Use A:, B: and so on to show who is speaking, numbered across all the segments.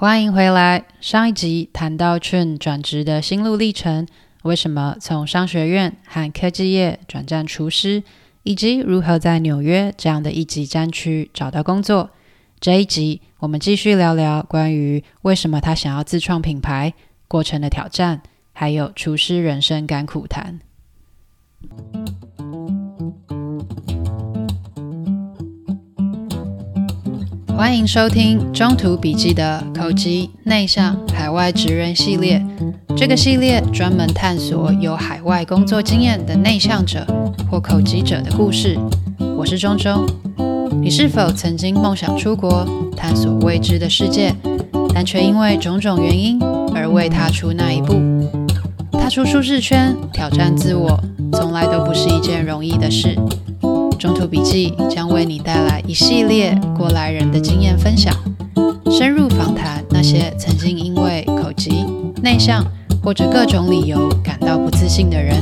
A: 欢迎回来。上一集谈到 Chun 转职的心路历程，为什么从商学院和科技业转战厨师，以及如何在纽约这样的一级战区找到工作。这一集我们继续聊聊关于为什么他想要自创品牌过程的挑战，还有厨师人生甘苦谈。欢迎收听中途笔记的口吃内向海外职人系列。这个系列专门探索有海外工作经验的内向者或口吃者的故事。我是中中。你是否曾经梦想出国探索未知的世界，但却因为种种原因而未踏出那一步？踏出舒适圈，挑战自我，从来都不是一件容易的事。中途笔记将为你带来一系列过来人的经验分享，深入访谈那些曾经因为口疾、内向或者各种理由感到不自信的人。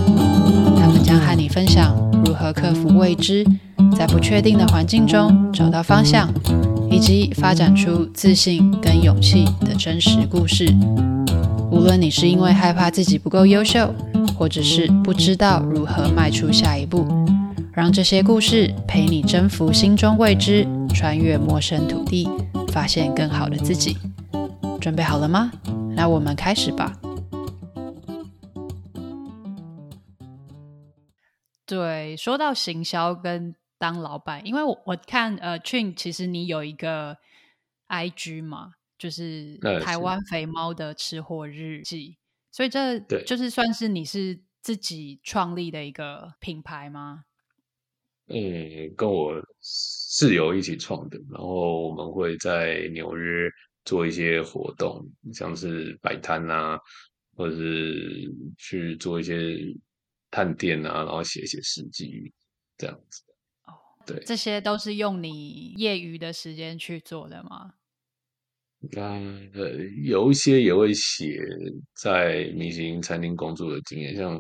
A: 他们将和你分享如何克服未知，在不确定的环境中找到方向，以及发展出自信跟勇气的真实故事。无论你是因为害怕自己不够优秀，或者是不知道如何迈出下一步。让这些故事陪你征服心中未知，穿越陌生土地，发现更好的自己。准备好了吗？那我们开始吧。对，说到行销跟当老板，因为我我看呃，Chin，其实你有一个 IG 嘛，就是台湾肥猫的吃货日记，所以这就是算是你是自己创立的一个品牌吗？
B: 嗯，跟我室友一起创的，然后我们会在纽约做一些活动，像是摆摊啊，或者是去做一些探店啊，然后写写诗集这样子。
A: 哦，
B: 对，
A: 这些都是用你业余的时间去做的吗？
B: 嗯，呃，有一些也会写在米其林餐厅工作的经验，像。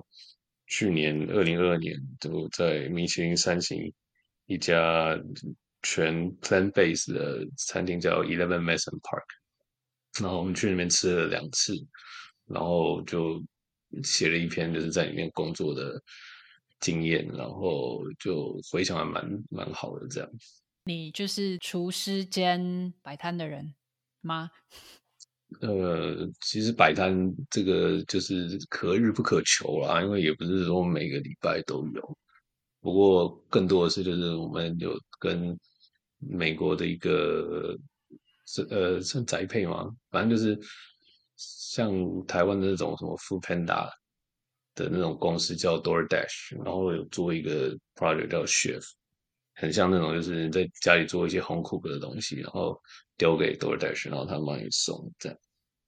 B: 去年二零二二年，就在米其林三星一家全 plan base 的餐厅叫 Eleven Madison Park，然后我们去那边吃了两次，然后就写了一篇就是在里面工作的经验，然后就回想还蛮蛮好的这样。
A: 你就是厨师兼摆摊的人吗？
B: 呃，其实摆摊这个就是可遇不可求啦，因为也不是说每个礼拜都有。不过更多的是就是我们有跟美国的一个呃算宅配嘛，反正就是像台湾的那种什么 Food Panda 的那种公司叫 DoorDash，然后有做一个 project 叫 Chef，很像那种就是在家里做一些 home cook 的东西，然后。丢给 DoorDash，然后他帮你送这样，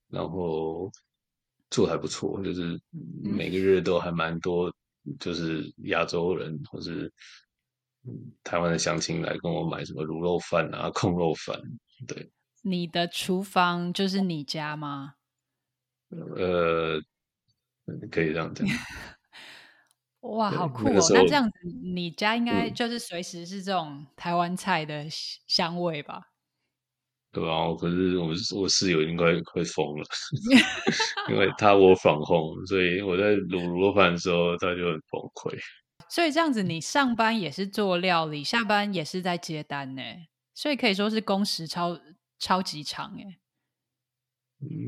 B: 然后做得还不错，就是每个月都还蛮多，就是亚洲人或是台湾的乡亲来跟我买什么卤肉饭啊、控肉饭。对，
A: 你的厨房就是你家吗？
B: 呃，可以这样讲。
A: 哇，好酷哦！那，那这样子，你家应该就是随时是这种台湾菜的香味吧？
B: 对啊，可是我我室友应该快疯了，因为他我反红，所以我在卤卤肉饭的时候，他就很崩溃。
A: 所以这样子，你上班也是做料理，下班也是在接单呢，所以可以说是工时超超级长哎。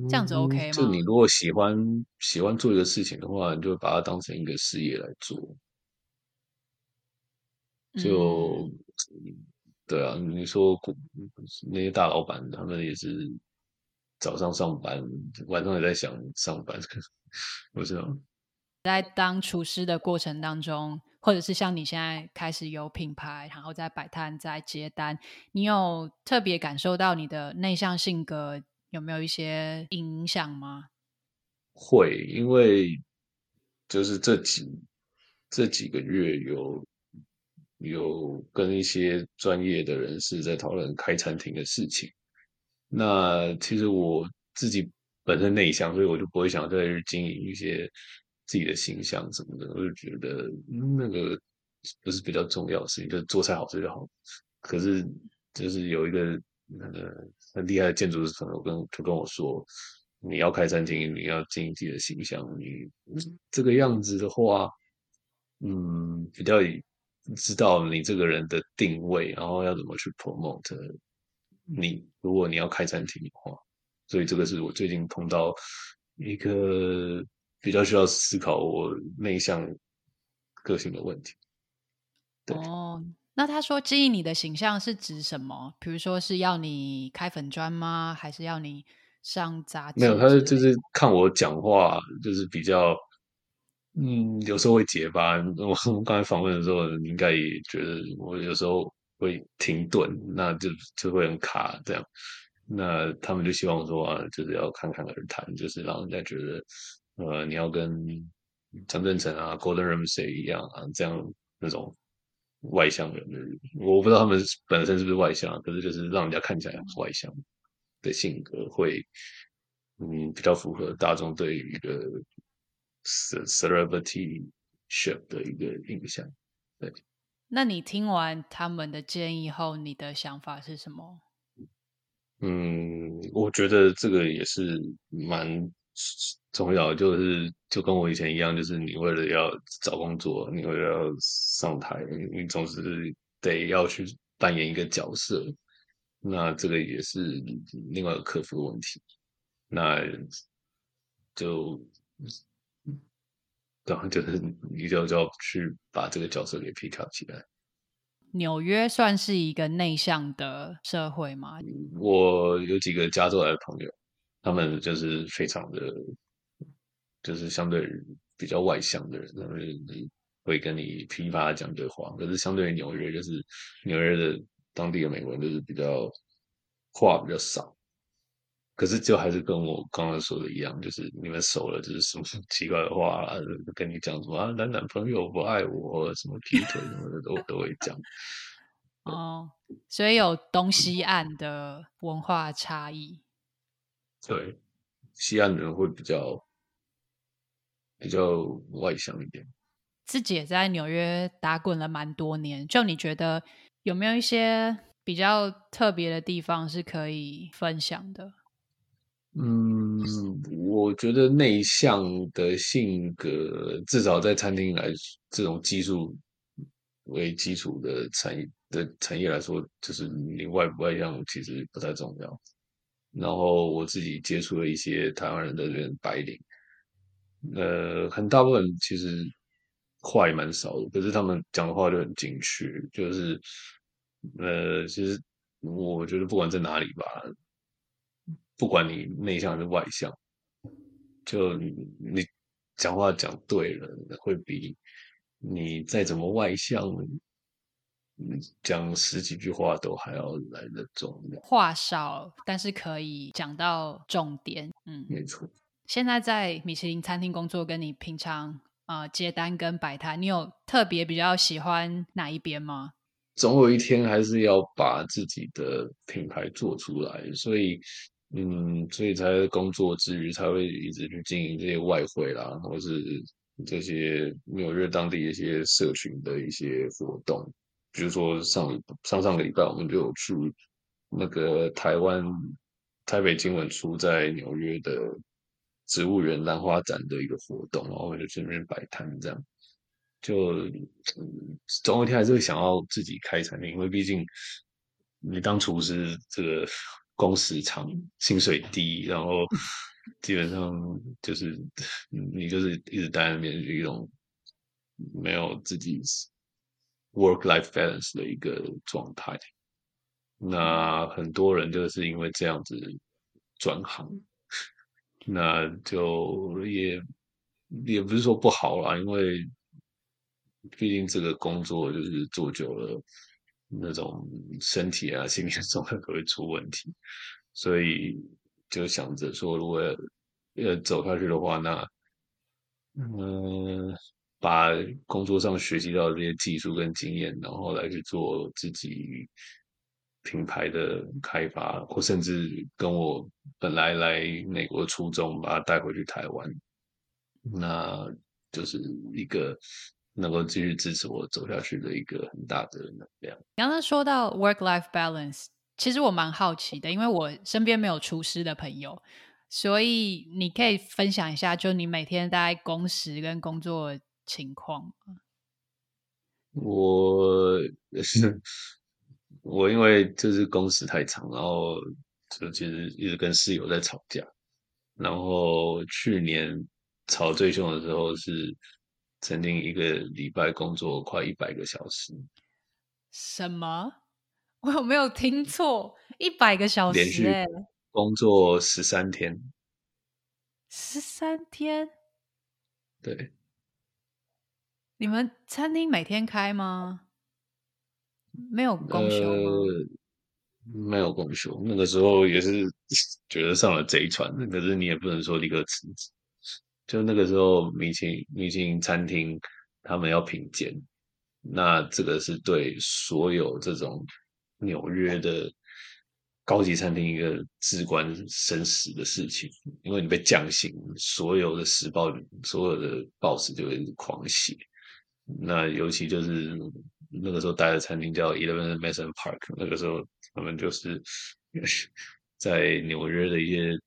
A: 这样子 OK 吗？
B: 就你如果喜欢喜欢做一个事情的话，你就把它当成一个事业来做，就。嗯对啊，你说那些大老板，他们也是早上上班，晚上也在想上班，不是吗？
A: 在当厨师的过程当中，或者是像你现在开始有品牌，然后在摆摊、在接单，你有特别感受到你的内向性格有没有一些影响吗？
B: 会，因为就是这几这几个月有。有跟一些专业的人士在讨论开餐厅的事情。那其实我自己本身内向，所以我就不会想再去经营一些自己的形象什么的。我就觉得那个不是比较重要的事情，就是做菜好吃就好。可是就是有一个那个很厉害的建筑师朋友跟就跟我说，你要开餐厅，你要经营自己的形象，你这个样子的话，嗯，比较知道你这个人的定位，然后要怎么去 promote 你。如果你要开餐厅的话，所以这个是我最近碰到一个比较需要思考我内向个性的问题。对。
A: 哦。那他说经营你的形象是指什么？比如说是要你开粉砖吗？还是要你上杂志？
B: 没有，他是就是看我讲话，就是比较，嗯，有时候会结巴。我刚才访问的时候，你应该也觉得我有时候会停顿，那就就会很卡这样。那他们就希望说啊，就是要侃侃而谈，就是让人家觉得，呃，你要跟张正成啊、Gordon Ramsay 一样啊，这样那种。外向人我不知道他们本身是不是外向，可是就是让人家看起来很外向的性格，会嗯比较符合大众对于一个 celebrity ship 的一个印象。对，
A: 那你听完他们的建议后，你的想法是什么？
B: 嗯，我觉得这个也是蛮。重要就是就跟我以前一样，就是你为了要找工作，你为了要上台，你总是得要去扮演一个角色。那这个也是另外一个克服的问题。那就，然后就是你就就要去把这个角色给 pick up 起来。
A: 纽约算是一个内向的社会吗？
B: 我有几个加州来的朋友。他们就是非常的，就是相对比较外向的人，他们会跟你噼啪讲对话。可是相对于纽约，就是纽约的当地的美国人，就是比较话比较少。可是就还是跟我刚刚说的一样，就是你们熟了，就是什么 奇怪的话，跟你讲什么啊，男男朋友不爱我，什么劈腿什么的都 都会讲。
A: 哦，所以有东西岸的文化差异。
B: 对，西岸人会比较比较外向一点。
A: 自己也在纽约打滚了蛮多年，就你觉得有没有一些比较特别的地方是可以分享的？
B: 嗯，我觉得内向的性格，至少在餐厅来这种技术为基础的产业的产业来说，就是你外不外向其实不太重要。然后我自己接触了一些台湾人的人白领，呃，很大部分其实话也蛮少的，可是他们讲的话就很精确，就是呃，其实我觉得不管在哪里吧，不管你内向还是外向，就你讲话讲对了，会比你再怎么外向。讲十几句话都还要来得重要，
A: 话少但是可以讲到重点。嗯，
B: 没错。
A: 现在在米其林餐厅工作，跟你平常呃接单跟摆摊，你有特别比较喜欢哪一边吗？
B: 总有一天还是要把自己的品牌做出来，所以嗯，所以才工作之余才会一直去经营这些外汇啦，或是这些纽约当地一些社群的一些活动。比如说上上上个礼拜，我们就有去那个台湾台北经文书在纽约的植物园兰花展的一个活动，然后我就去那边摆摊，这样就总有一天还是会想要自己开餐厅，因为毕竟你当厨师这个工时长，薪水低，然后基本上就是你就是一直待在那边，就一种没有自己。work-life balance 的一个状态，那很多人就是因为这样子转行，那就也也不是说不好啦，因为毕竟这个工作就是做久了，那种身体啊、心理状态都会出问题，所以就想着说，如果要走下去的话，那嗯。把工作上学习到的这些技术跟经验，然后来去做自己品牌的开发，或甚至跟我本来来美国初衷，把它带回去台湾，那就是一个能够继续支持我走下去的一个很大的能量。
A: 刚刚说到 work-life balance，其实我蛮好奇的，因为我身边没有厨师的朋友，所以你可以分享一下，就你每天大概工时跟工作情况吗？
B: 我是 我，因为就是工时太长，然后就其实一直跟室友在吵架，然后去年吵最凶的时候是曾经一个礼拜工作快一百个小时。
A: 什么？我有没有听错？一百个小时，连续
B: 工作十三天，
A: 十三天，
B: 对。
A: 你们餐厅每天开吗？没有公休吗？
B: 呃，没有公休。那个时候也是觉得上了贼船，可是你也不能说立刻辞职。就那个时候，米其林米其林餐厅他们要评鉴，那这个是对所有这种纽约的高级餐厅一个至关生死的事情，因为你被降薪，所有的时报、所有的报纸就会狂写。那尤其就是那个时候待的餐厅叫 Eleven Madison Park，那个时候他们就是 在纽约的一些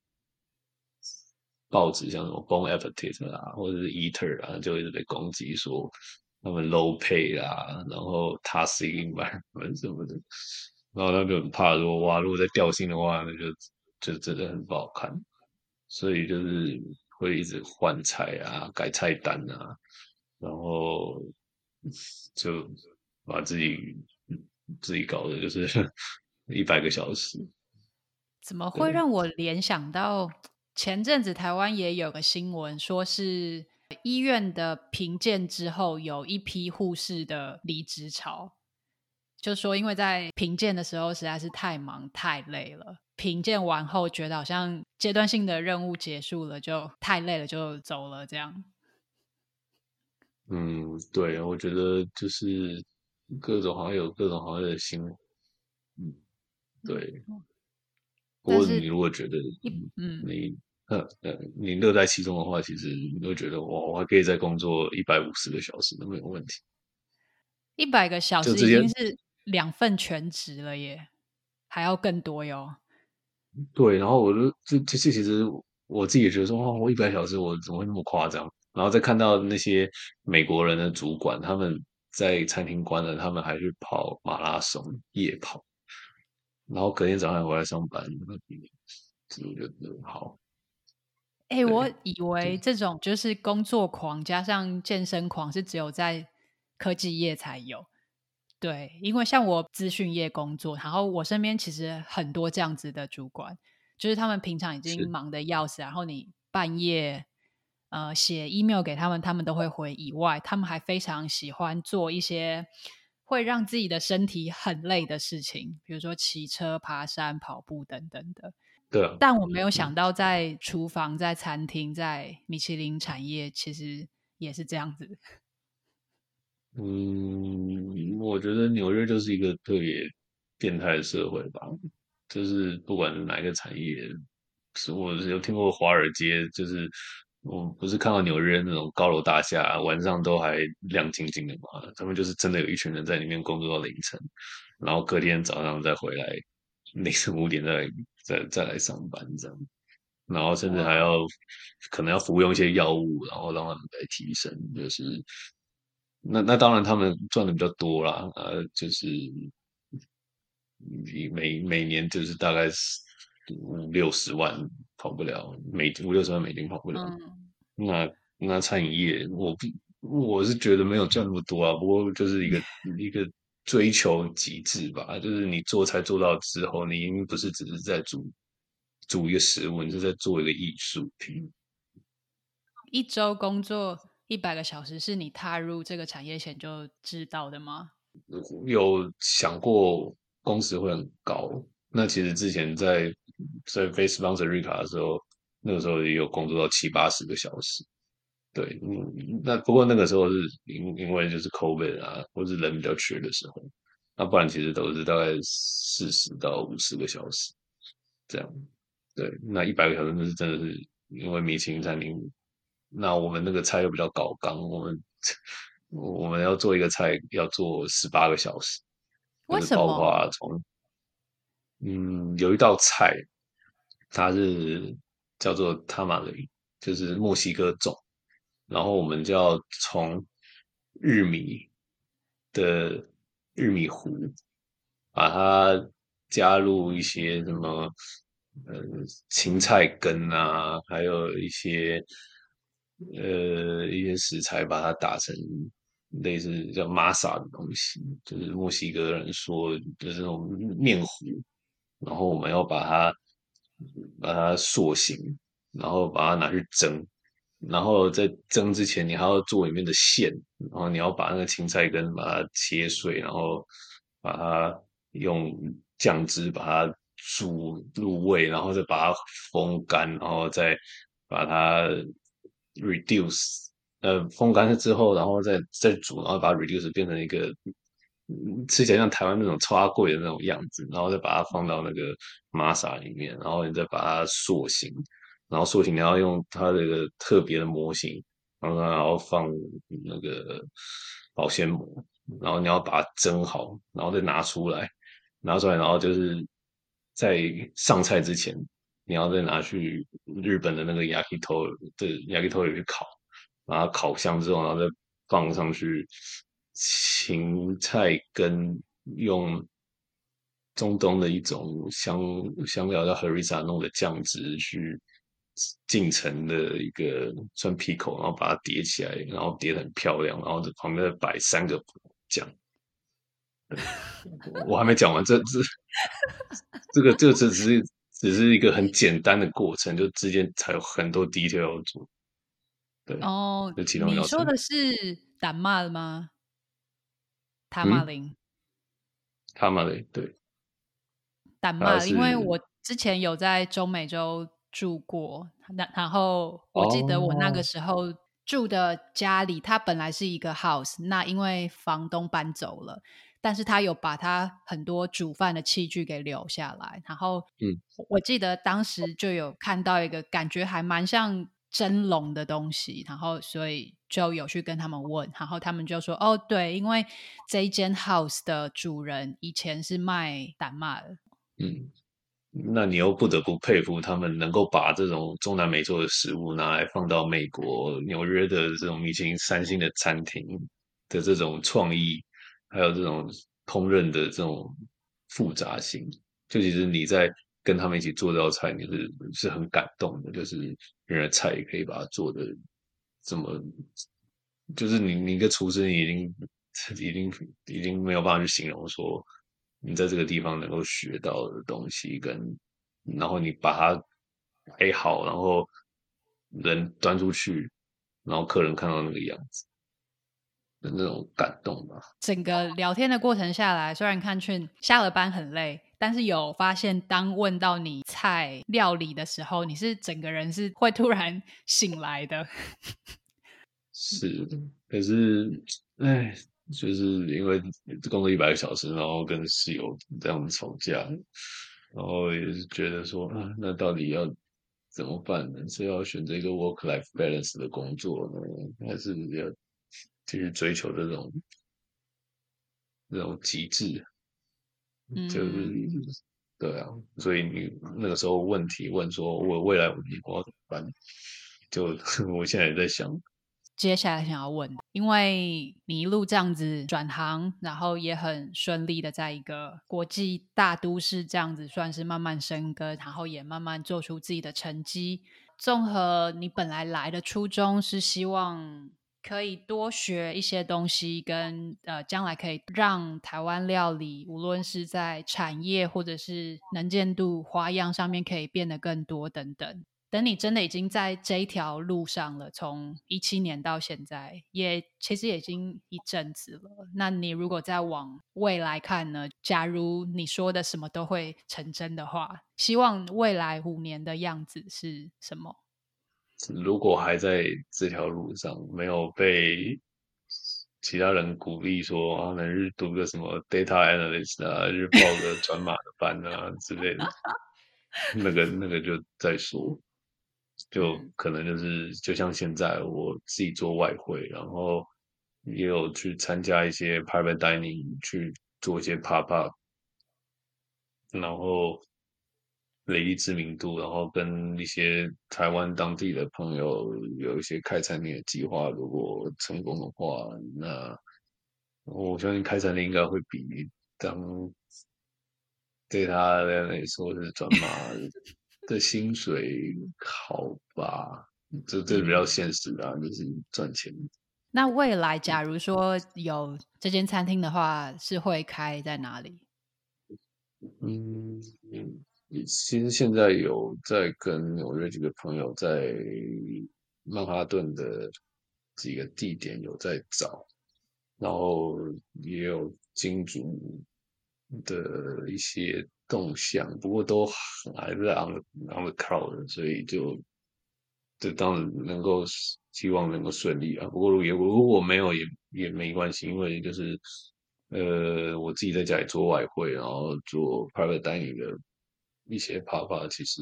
B: 报纸，像什么 Bon Appetit 啊，或者是 Eater 啊，就一直被攻击说他们 low pay 啦，然后 toxic environment 什么的，然后他就很怕说哇，如果再掉薪的话，那就就真的很不好看，所以就是会一直换菜啊，改菜单啊。然后就把自己自己搞的就是 一百个小时，
A: 怎么会让我联想到前阵子台湾也有个新闻，说是医院的评鉴之后有一批护士的离职潮，就说因为在评鉴的时候实在是太忙太累了，评鉴完后觉得好像阶段性的任务结束了，就太累了就走了这样。
B: 嗯，对，我觉得就是各种行业有各种行业的新闻，嗯，对。不过你如果觉得，嗯，你呃呃，你乐在其中的话，其实你会觉得，哇，我还可以再工作一百五十个小时都没有问题。
A: 一百个小时已经是两份全职了耶，还要更多哟。
B: 对，然后我就就其实其实我自己也觉得说，哇，我一百小时我怎么会那么夸张？然后再看到那些美国人的主管，他们在餐厅关了，他们还去跑马拉松夜跑，然后隔天早上回来上班，我觉得好。
A: 哎、欸，我以为这种就是工作狂加上健身狂是只有在科技业才有。对，因为像我资讯业工作，然后我身边其实很多这样子的主管，就是他们平常已经忙得要死，然后你半夜。呃，写 email 给他们，他们都会回。以外，他们还非常喜欢做一些会让自己的身体很累的事情，比如说骑车、爬山、跑步等等的。
B: 对啊。
A: 但我没有想到，在厨房、在餐厅、在米其林产业，其实也是这样子。
B: 嗯，我觉得纽约就是一个特别变态的社会吧。就是不管哪一个产业，是我有听过华尔街，就是。我不是看到纽约那种高楼大厦，晚上都还亮晶晶的嘛？他们就是真的有一群人在里面工作到凌晨，然后隔天早上再回来，凌晨五点再再再来上班这样，然后甚至还要可能要服用一些药物，然后让他们来提升。就是那那当然他们赚的比较多啦，呃，就是每每年就是大概是。五六十万跑不了，每五六十万美金跑不了。嗯、那那餐饮业，我我是觉得没有赚那么多啊。不过就是一个 一个追求极致吧，就是你做菜做到之后，你不是只是在煮煮一个食物，你是在做一个艺术品。
A: 一周工作一百个小时，是你踏入这个产业前就知道的吗？
B: 有想过工时会很高。那其实之前在在 Face Sponsor Rica 的时候，那个时候也有工作到七八十个小时。对，嗯，那不过那个时候是因因为就是 COVID 啊，或是人比较缺的时候，那不然其实都是大概四十到五十个小时这样。对，那一百个小时那是真的是因为米其林餐厅，那我们那个菜又比较高纲，我们我们要做一个菜要做十八个小时，
A: 为什么？
B: 包括从嗯，有一道菜，它是叫做 tamale，就是墨西哥种，然后我们就要从玉米的玉米糊，把它加入一些什么，呃，芹菜根啊，还有一些呃一些食材，把它打成类似叫 masa 的东西，就是墨西哥人说就是那种面糊。然后我们要把它把它塑形，然后把它拿去蒸，然后在蒸之前，你还要做里面的馅，然后你要把那个青菜根把它切碎，然后把它用酱汁把它煮入味，然后再把它风干，然后再把它 reduce，呃，风干了之后，然后再再煮，然后把 reduce 变成一个。吃起来像台湾那种超贵的那种样子，然后再把它放到那个玛莎里面，然后你再把它塑形，然后塑形你要用它这个特别的模型，然后然后放那个保鲜膜，然后你要把它蒸好，然后再拿出来，拿出来，然后就是在上菜之前，你要再拿去日本的那个 yakitori 的 yakitori 去烤，把它烤香之后，然后再放上去。芹菜跟用中东的一种香香料叫 harissa 弄的酱汁去进城的一个算 pickle，然后把它叠起来，然后叠得很漂亮，然后这旁边再摆三个酱。我还没讲完，这这这个这个只是只是一个很简单的过程，就之间才有很多 detail 要做。对
A: 哦，你说的是胆骂的吗？塔马林，
B: 塔马林对，
A: 丹麦，因为我之前有在中美洲住过，那然后我记得我那个时候住的家里，它本来是一个 house，那因为房东搬走了，但是他有把他很多煮饭的器具给留下来，然后，嗯，我记得当时就有看到一个感觉还蛮像。蒸笼的东西，然后所以就有去跟他们问，然后他们就说：“哦，对，因为这一间 house 的主人以前是卖丹麦的。”
B: 嗯，那你又不得不佩服他们能够把这种中南美洲的食物拿来放到美国纽约的这种米其林三星的餐厅的这种创意，还有这种烹饪的这种复杂性，就其实你在。跟他们一起做这道菜，你是是很感动的。就是原来菜也可以把它做的怎么，就是你你一个厨师，你已经已经已经没有办法去形容说你在这个地方能够学到的东西，跟然后你把它摆好，然后人端出去，然后客人看到那个样子。的那种感动吧。
A: 整个聊天的过程下来，虽然看去下了班很累。但是有发现，当问到你菜料理的时候，你是整个人是会突然醒来的。
B: 是，可是，哎，就是因为工作一百个小时，然后跟室友这样吵架，然后也是觉得说，啊，那到底要怎么办呢？是要选择一个 work-life balance 的工作呢，还是要继续追求这种这种极致？就是、嗯、对啊，所以你那个时候问题问说，我未来五年我要怎么办？就 我现在也在想，
A: 接下来想要问，因为你一路这样子转行，然后也很顺利的在一个国际大都市这样子，算是慢慢生根，然后也慢慢做出自己的成绩。综合你本来来的初衷是希望。可以多学一些东西跟，呃，将来可以让台湾料理，无论是在产业或者是能见度、花样上面，可以变得更多等等。等你真的已经在这一条路上了，从一七年到现在，也其实已经一阵子了。那你如果再往未来看呢？假如你说的什么都会成真的话，希望未来五年的样子是什么？
B: 如果还在这条路上，没有被其他人鼓励说啊，能日读个什么 data analyst 啊，日报个 转码的班啊之类的，那个那个就再说，就可能就是就像现在我自己做外汇，然后也有去参加一些 private dining，去做一些 pop up，然后累积知名度，然后跟一些台湾当地的朋友有一些开餐厅的计划。如果成功的话，那我相信开餐厅应该会比当对他来说是转码 的薪水好吧？这这比较现实啊，就是赚钱。
A: 那未来假如说有这间餐厅的话，是会开在哪里？
B: 嗯，其实现在有在跟纽约几个朋友在曼哈顿的几个地点有在找，然后也有金主的一些动向，不过都还是 on on the cloud，所以就这当然能够希望能够顺利啊。不过如果如果没有也也没关系，因为就是。呃，我自己在家里做外汇，然后做 private dining 的一些爬法，其实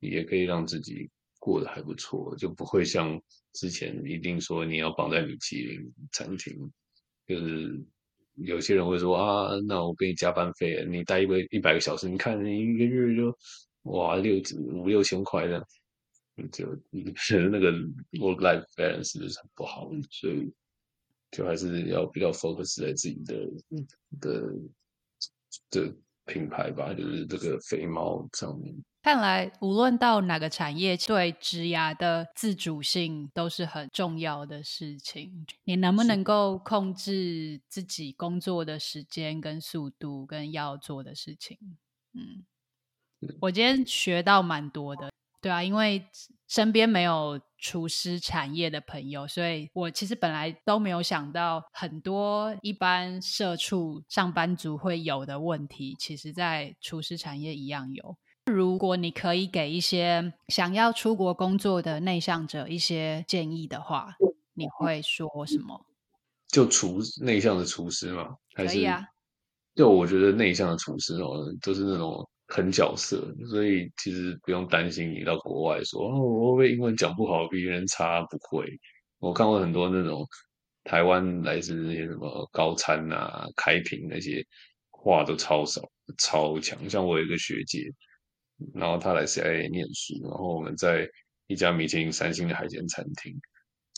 B: 也可以让自己过得还不错，就不会像之前一定说你要绑在米其林餐厅，就是有些人会说啊，那我给你加班费，你待一个一百个小时，你看你一个月就哇六五六千块这样，就 那个 work life balance 是很不好，所以。就还是要比较 focus 在自己的的的品牌吧，就是这个肥猫上面。
A: 看来无论到哪个产业，对职涯的自主性都是很重要的事情。你能不能够控制自己工作的时间、跟速度、跟要做的事情？嗯，我今天学到蛮多的。对啊，因为身边没有厨师产业的朋友，所以我其实本来都没有想到很多一般社畜上班族会有的问题，其实在厨师产业一样有。如果你可以给一些想要出国工作的内向者一些建议的话，你会说什么？
B: 就厨内向的厨师吗？还是？
A: 可以啊。
B: 就我觉得内向的厨师哦，都是那种。很角色，所以其实不用担心你到国外说哦，我会不会英文讲不好，比别人差不会。我看过很多那种台湾来自那些什么高餐啊、开平那些话都超少、超强。像我有一个学姐，然后她来 CIA 念书，然后我们在一家米其林三星的海鲜餐厅，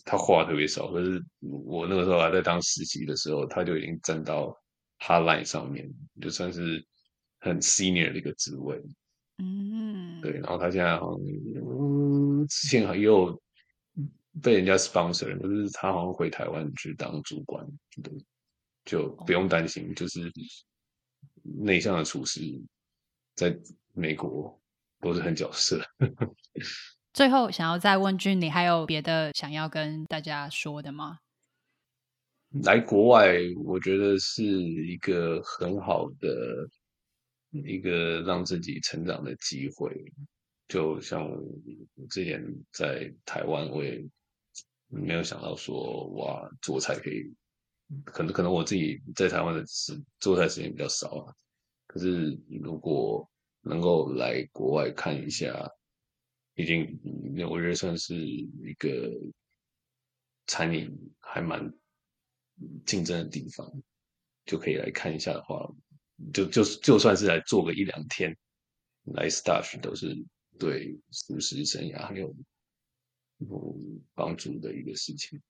B: 她话特别少。可是我那个时候还在当实习的时候，她就已经站到 hotline 上面，就算是。很 senior 的一个职位，嗯，对，然后他现在好像，嗯，之前也有被人家 sponsor，就是他好像回台湾去当主管，对，就不用担心，就是内向的厨师在美国都是很角色。
A: 最后，想要再问君，你还有别的想要跟大家说的吗？
B: 来国外，我觉得是一个很好的。一个让自己成长的机会，就像我之前在台湾，我也没有想到说，哇，做菜可以，可能可能我自己在台湾的时做菜时间比较少啊。可是如果能够来国外看一下，已经我觉得算是一个餐饮还蛮竞争的地方，就可以来看一下的话。就就就算是来做个一两天，来 stash 都是对厨师生涯很有有帮助的一个事情。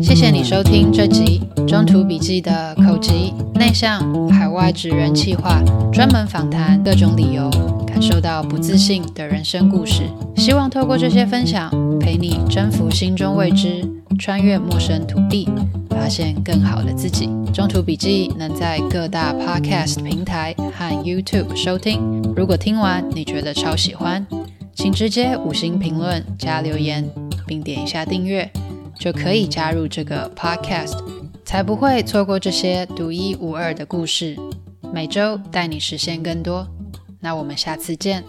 A: 谢谢你收听这集中途笔记的口吃内向海外职人企划，专门访谈各种理由感受到不自信的人生故事。希望透过这些分享，陪你征服心中未知，穿越陌生土地。发现更好的自己。中途笔记能在各大 Podcast 平台和 YouTube 收听。如果听完你觉得超喜欢，请直接五星评论加留言，并点一下订阅，就可以加入这个 Podcast，才不会错过这些独一无二的故事。每周带你实现更多。那我们下次见。